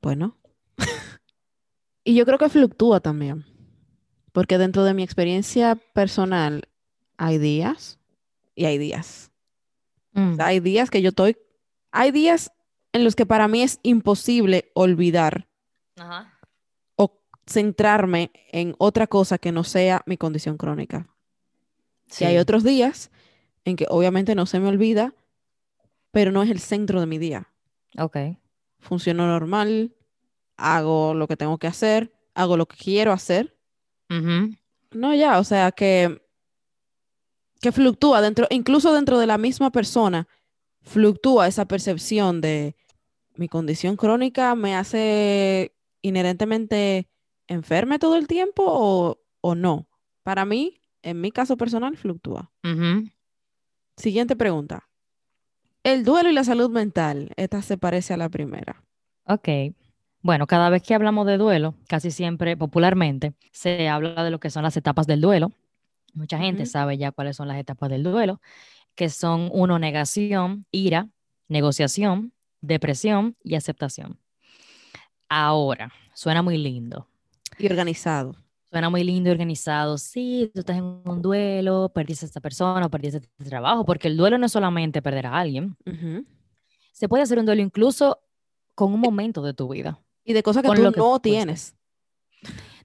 pues no. y yo creo que fluctúa también. Porque dentro de mi experiencia personal hay días y hay días. Mm, O sea, hay días que yo estoy, hay días en los que para mí es imposible olvidar Ajá. o centrarme en otra cosa que no sea mi condición crónica. Y hay Sí. otros días en que obviamente no se me olvida, pero no es el centro de mi día. Ok. Funciono normal, hago lo que tengo que hacer, hago lo que quiero hacer. No, ya, o sea que, que fluctúa dentro, incluso dentro de la misma persona, fluctúa esa percepción de mi condición crónica me hace inherentemente enferme todo el tiempo o, o no. Para mí, en mi caso personal, fluctúa. Siguiente pregunta. El duelo y la salud mental, esta se parece a la primera. Ok. Bueno, cada vez que hablamos de duelo, casi siempre popularmente se habla de lo que son las etapas del duelo. Mucha gente sabe ya cuáles son las etapas del duelo, que son uno, negación, ira, negociación, depresión y aceptación. Ahora, suena muy lindo. Y organizado. Suena muy lindo y organizado. Sí, tú estás en un duelo, perdiste a esta persona o perdiste este trabajo, porque el duelo no es solamente perder a alguien. Se puede hacer un duelo incluso con un momento de tu vida, Y de cosas que tú lo que no tienes.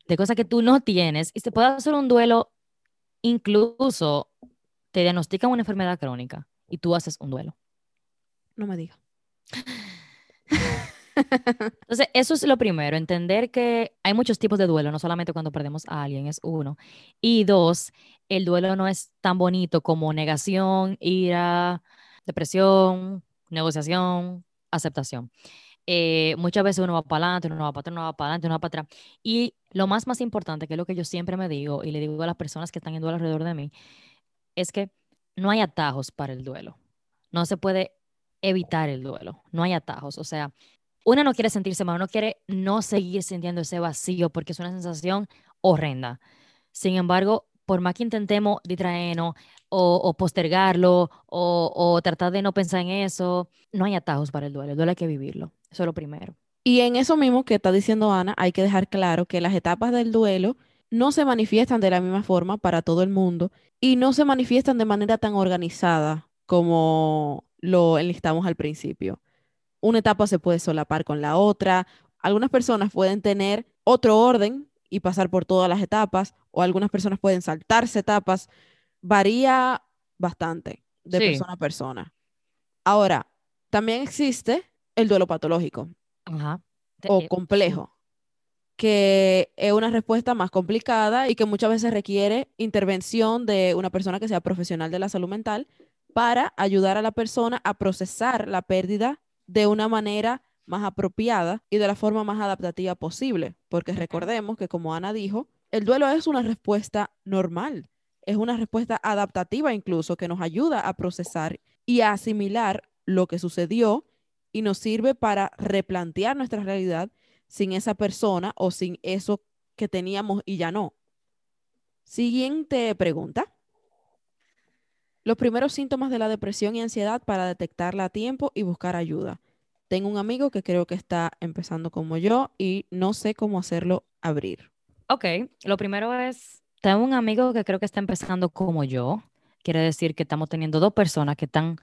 de cosas que tú no tienes, y se puede hacer un duelo incluso te diagnostican una enfermedad crónica y tú haces un duelo. No me digas. Entonces, eso es lo primero, entender que hay muchos tipos de duelo, no solamente cuando perdemos a alguien, es uno. Y dos, el duelo no es tan bonito como negación, ira, depresión, negociación, aceptación. Eh, muchas veces uno va para adelante, uno va para atrás, uno va para adelante, uno va para atrás. Y lo más, más importante, que es lo que yo siempre me digo y le digo a las personas que están en duelo alrededor de mí, es que no hay atajos para el duelo. No se puede evitar el duelo. No hay atajos. O sea, una no quiere sentirse mal, uno quiere no seguir sintiendo ese vacío porque es una sensación horrenda. Sin embargo, por más que intentemos distraernos o, postergarlo o, o tratar de no pensar en eso, no hay atajos para el duelo. El duelo hay que vivirlo. Eso es lo primero. Y en eso mismo que está diciendo Ana, hay que dejar claro que las etapas del duelo no se manifiestan de la misma forma para todo el mundo y no se manifiestan de manera tan organizada como lo enlistamos al principio. Una etapa se puede solapar con la otra. Algunas personas pueden tener otro orden y pasar por todas las etapas, o algunas personas pueden saltarse etapas. Varía bastante de Sí. persona a persona. Ahora, también existe el duelo patológico Ajá. O eh, complejo. que es una respuesta más complicada y que muchas veces requiere intervención de una persona que sea profesional de la salud mental para ayudar a la persona a procesar la pérdida de una manera más apropiada y de la forma más adaptativa posible, porque recordemos que como Ana dijo, el duelo es una respuesta normal, es una respuesta adaptativa incluso que nos ayuda a procesar y a asimilar lo que sucedió y nos sirve para replantear nuestra realidad sin esa persona o sin eso que teníamos y ya no. Siguiente pregunta. Los primeros síntomas de la depresión y ansiedad para detectarla a tiempo y buscar ayuda. Tengo un amigo que creo que está empezando como yo y no sé cómo hacerlo abrir. Ok, lo primero es, tengo un amigo que creo que está empezando como yo. Quiere decir que estamos teniendo dos personas que están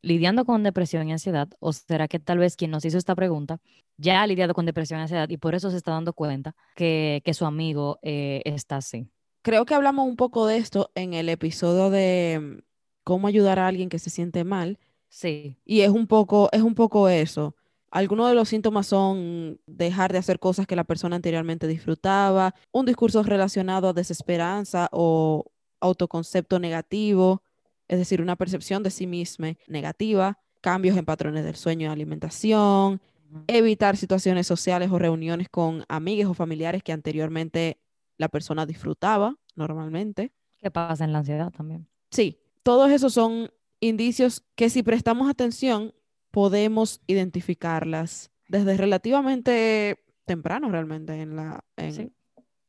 lidiando con depresión y ansiedad, o será que tal vez quien nos hizo esta pregunta ya ha lidiado con depresión y ansiedad y por eso se está dando cuenta que, su amigo eh, está así. Creo que hablamos un poco de esto en el episodio de cómo ayudar a alguien que se siente mal. Sí. Y es un poco, es un poco eso. Algunos de los síntomas son dejar de hacer cosas que la persona anteriormente disfrutaba, un discurso relacionado a desesperanza o autoconcepto negativo, es decir, una percepción de sí misma negativa, cambios en patrones del sueño y alimentación, evitar situaciones sociales o reuniones con amigos o familiares que anteriormente la persona disfrutaba normalmente. ¿Qué pasa en la ansiedad también? Sí, todos esos son indicios que si prestamos atención podemos identificarlas desde relativamente temprano realmente en la, en,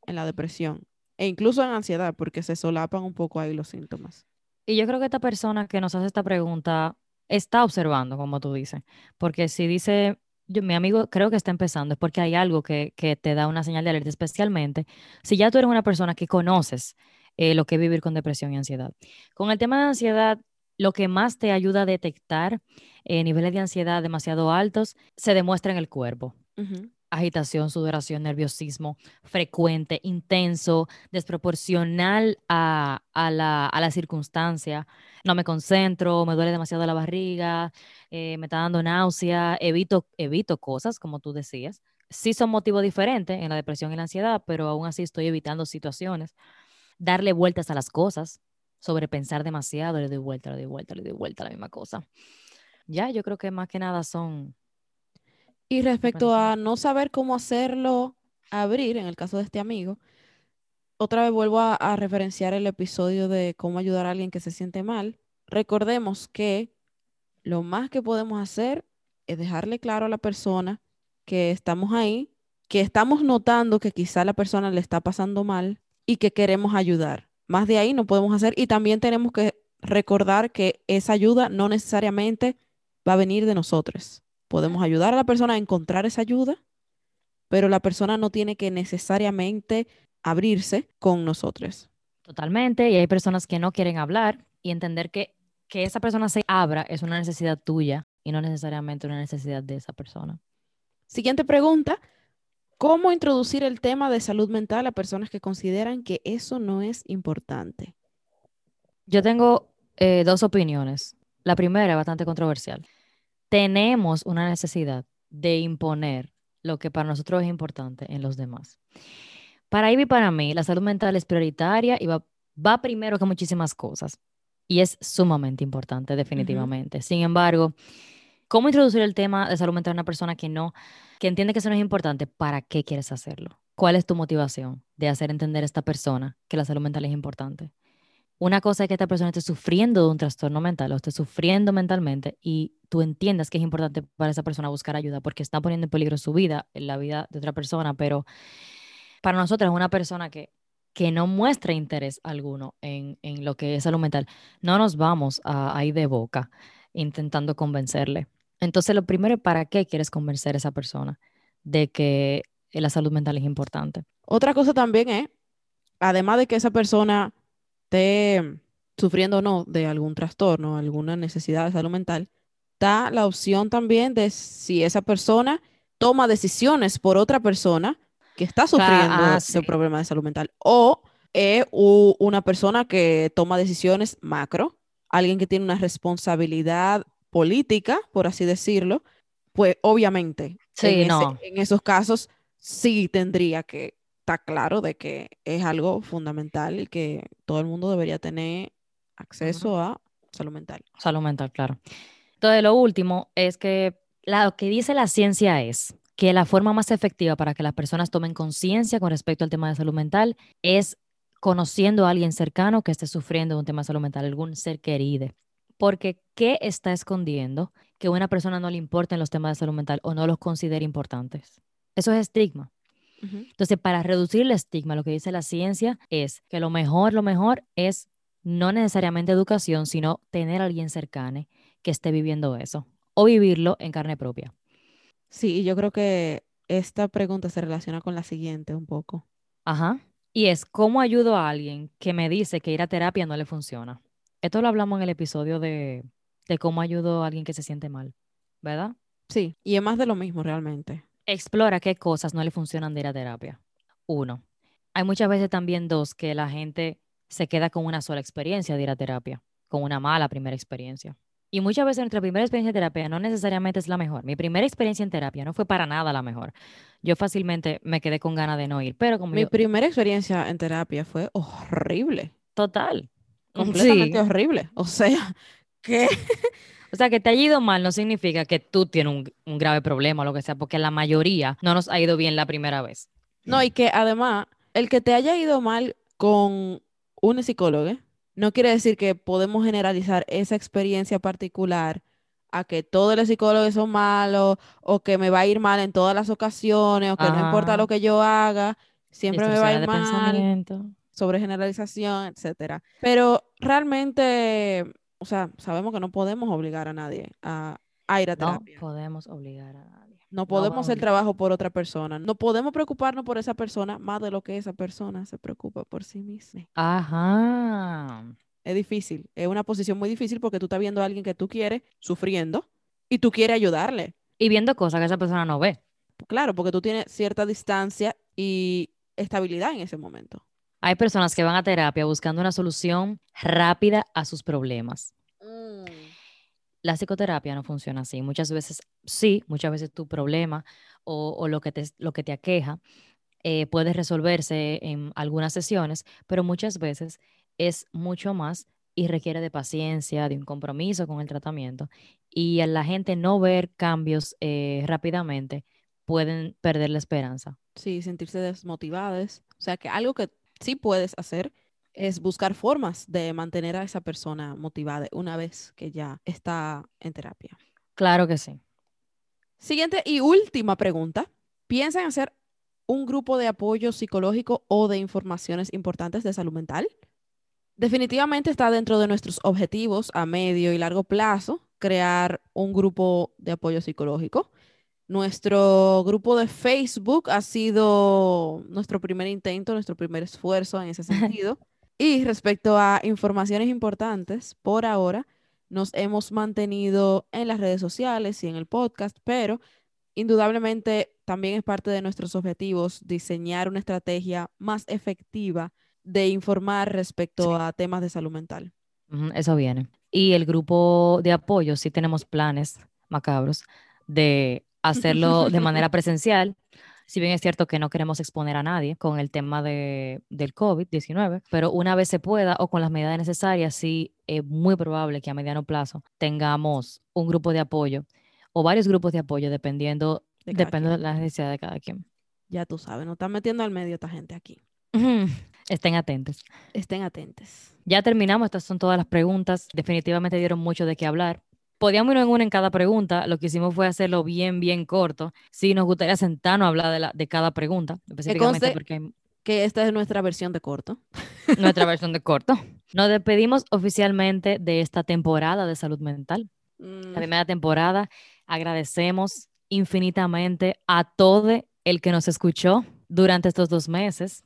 en la depresión e incluso en ansiedad porque se solapan un poco ahí los síntomas. Y yo creo que esta persona que nos hace esta pregunta está observando, como tú dices, porque si dice, yo, mi amigo creo que está empezando, es porque hay algo que, que, te da una señal de alerta, especialmente si ya tú eres una persona que conoces eh, lo que es vivir con depresión y ansiedad. Con el tema de ansiedad, lo que más te ayuda a detectar eh, niveles de ansiedad demasiado altos se demuestra en el cuerpo agitación, sudoración, nerviosismo frecuente, intenso, desproporcional a, la, circunstancia. No me concentro, me duele demasiado la barriga, eh, me está dando náusea, evito, evito cosas, como tú decías. Sí son motivos diferentes en la depresión y la ansiedad, pero aún así estoy evitando situaciones. Darle vueltas a las cosas, sobrepensar demasiado, le doy vuelta, le doy vuelta, le doy vuelta a la misma cosa. Ya, yo creo que más que nada son y respecto a no saber cómo hacerlo abrir, en el caso de este amigo, otra vez vuelvo a, referenciar el episodio de cómo ayudar a alguien que se siente mal. Recordemos que lo más que podemos hacer es dejarle claro a la persona que estamos ahí, que estamos notando que quizá la persona le está pasando mal y que queremos ayudar. Más de ahí no podemos hacer y también tenemos que recordar que esa ayuda no necesariamente va a venir de nosotros. Podemos ayudar a la persona a encontrar esa ayuda, pero la persona no tiene que necesariamente abrirse con nosotros. Totalmente, y hay personas que no quieren hablar y entender que que esa persona se abra es una necesidad tuya y no necesariamente una necesidad de esa persona. Siguiente pregunta. ¿Cómo introducir el tema de salud mental a personas que consideran que eso no es importante? Yo tengo eh, dos opiniones. La primera es bastante controversial tenemos una necesidad de imponer lo que para nosotros es importante en los demás. Para Ivy y para mí, la salud mental es prioritaria y va, va primero que muchísimas cosas. Y es sumamente importante, definitivamente. Sin embargo, ¿cómo introducir el tema de salud mental a una persona que no, que entiende que eso no es importante? ¿Para qué quieres hacerlo? ¿Cuál es tu motivación de hacer entender a esta persona que la salud mental es importante? Una cosa es que esta persona esté sufriendo de un trastorno mental o esté sufriendo mentalmente y tú entiendas que es importante para esa persona buscar ayuda porque está poniendo en peligro su vida, la vida de otra persona, pero para nosotros una persona que, que no muestra interés alguno en, en lo que es salud mental, no nos vamos a, ir de boca intentando convencerle. Entonces, lo primero es para qué quieres convencer a esa persona de que la salud mental es importante. Otra cosa también es, además de que esa persona esté sufriendo o no de algún trastorno, alguna necesidad de salud mental, da la opción también de si esa persona toma decisiones por otra persona que está sufriendo ah, ese problema de salud mental o es una persona que toma decisiones macro, alguien que tiene una responsabilidad política, por así decirlo, pues obviamente en, en esos casos sí tendría que estar claro de que es algo fundamental y que todo el mundo debería tener acceso a salud mental. Salud mental, claro. Entonces, lo último es que lo que dice la ciencia es que la forma más efectiva para que las personas tomen conciencia con respecto al tema de salud mental es conociendo a alguien cercano que esté sufriendo de un tema de salud mental, algún ser querido. Porque, ¿qué está escondiendo que a una persona no le importen los temas de salud mental o no los considere importantes? Eso es estigma. Entonces, para reducir el estigma, lo que dice la ciencia es que lo mejor, lo mejor es no necesariamente educación, sino tener a alguien cercano que esté viviendo eso o vivirlo en carne propia. Sí, yo creo que esta pregunta se relaciona con la siguiente un poco. Ajá. Y es, ¿cómo ayudo a alguien que me dice que ir a terapia no le funciona? Esto lo hablamos en el episodio de, de cómo ayudo a alguien que se siente mal, ¿verdad? Sí, y es más de lo mismo realmente. Explora qué cosas no le funcionan de ir a terapia. Uno. Hay muchas veces también dos que la gente se queda con una sola experiencia de ir a terapia, con una mala primera experiencia. Y muchas veces nuestra primera experiencia en terapia no necesariamente es la mejor. Mi primera experiencia en terapia no fue para nada la mejor. Yo fácilmente me quedé con ganas de no ir, pero como Mi primera experiencia en terapia fue horrible. Total. Completamente horrible. O sea, ¿qué? O sea, que te haya ido mal no significa que tú tienes un, un grave problema o lo que sea, porque la mayoría no nos ha ido bien la primera vez. No, y que además, el que te haya ido mal con un psicólogo no quiere decir que podemos generalizar esa experiencia particular a que todos los psicólogos son malos o que me va a ir mal en todas las ocasiones o que no importa lo que yo haga, siempre me va a ir mal. Sobre generalización, etcétera. Pero realmente, o sea, sabemos que no podemos obligar a nadie a, ir a terapia. No podemos obligar a nadie. No podemos hacer trabajo por otra persona. No podemos preocuparnos por esa persona más de lo que esa persona se preocupa por sí misma. Ajá. Es difícil. Es una posición muy difícil porque tú estás viendo a alguien que tú quieres sufriendo y tú quieres ayudarle. Y viendo cosas que esa persona no ve. Claro, porque tú tienes cierta distancia y estabilidad en ese momento. Hay personas que van a terapia buscando una solución rápida a sus problemas. Mm la psicoterapia no funciona así. Muchas veces sí, muchas veces tu problema o, lo, que te, lo que te aqueja eh, puede resolverse en algunas sesiones, pero muchas veces es mucho más y requiere de paciencia, de un compromiso con el tratamiento. Y a la gente no ver cambios eh, rápidamente, pueden perder la esperanza. Sí, sentirse desmotivadas. O sea que algo que sí puedes hacer es buscar formas de mantener a esa persona motivada una vez que ya está en terapia. Claro que sí. Siguiente y última pregunta. ¿Piensan hacer un grupo de apoyo psicológico o de informaciones importantes de salud mental? Definitivamente está dentro de nuestros objetivos a medio y largo plazo crear un grupo de apoyo psicológico. Nuestro grupo de Facebook ha sido nuestro primer intento, nuestro primer esfuerzo en ese sentido. Y respecto a informaciones importantes, por ahora nos hemos mantenido en las redes sociales y en el podcast, pero indudablemente también es parte de nuestros objetivos diseñar una estrategia más efectiva de informar respecto a temas de salud mental. Eso viene. Y el grupo de apoyo, sí tenemos planes macabros de hacerlo de manera presencial si bien es cierto que no queremos exponer a nadie con el tema de, del COVID-19, pero una vez se pueda o con las medidas necesarias, sí es muy probable que a mediano plazo tengamos un grupo de apoyo o varios grupos de apoyo dependiendo de, de la necesidad de cada quien. Ya tú sabes, no están metiendo al medio esta gente aquí. Estén atentos. Estén atentos. Ya terminamos, estas son todas las preguntas. Definitivamente dieron mucho de qué hablar podíamos ir en una en cada pregunta. Lo que hicimos fue hacerlo bien, bien corto. Sí, nos gustaría sentarnos a hablar de, la, de cada pregunta, específicamente porque... Que esta es nuestra versión de corto. Nuestra versión de corto. Nos despedimos oficialmente de esta temporada de salud mental. La mm. primera temporada. Agradecemos infinitamente a todo el que nos escuchó durante estos dos meses.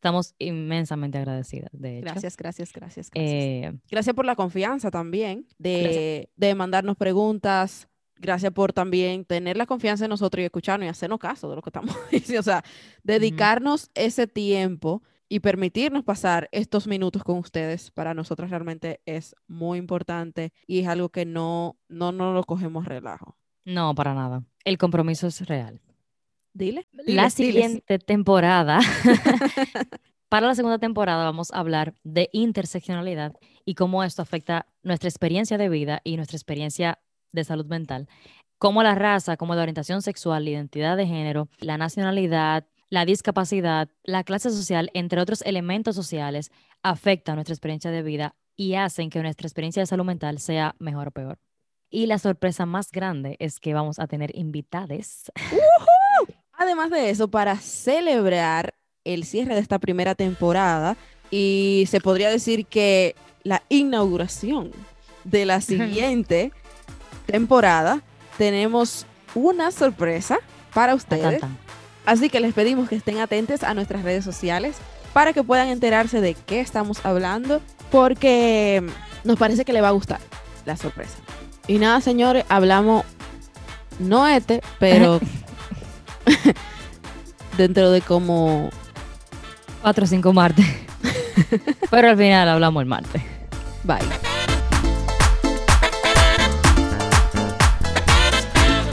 Estamos inmensamente agradecidas, de hecho. Gracias, gracias, gracias. Gracias, eh, gracias por la confianza también de, de, mandarnos preguntas. Gracias por también tener la confianza en nosotros y escucharnos y hacernos caso de lo que estamos diciendo. O sea, dedicarnos ese tiempo y permitirnos pasar estos minutos con ustedes para nosotros realmente es muy importante y es algo que no, no, no lo cogemos relajo. No, para nada. El compromiso es real. Dile. La diles, diles. siguiente temporada, para la segunda temporada vamos a hablar de interseccionalidad y cómo esto afecta nuestra experiencia de vida y nuestra experiencia de salud mental. Cómo la raza, como la orientación sexual, la identidad de género, la nacionalidad, la discapacidad, la clase social, entre otros elementos sociales, afectan nuestra experiencia de vida y hacen que nuestra experiencia de salud mental sea mejor o peor. Y la sorpresa más grande es que vamos a tener invitades. Además de eso, para celebrar el cierre de esta primera temporada y se podría decir que la inauguración de la siguiente temporada, tenemos una sorpresa para ustedes. Así que les pedimos que estén atentos a nuestras redes sociales para que puedan enterarse de qué estamos hablando, porque nos parece que les va a gustar la sorpresa. Y nada, señores, hablamos no este, pero dentro de como Cuatro o cinco martes. Pero al final hablamos el martes. bye.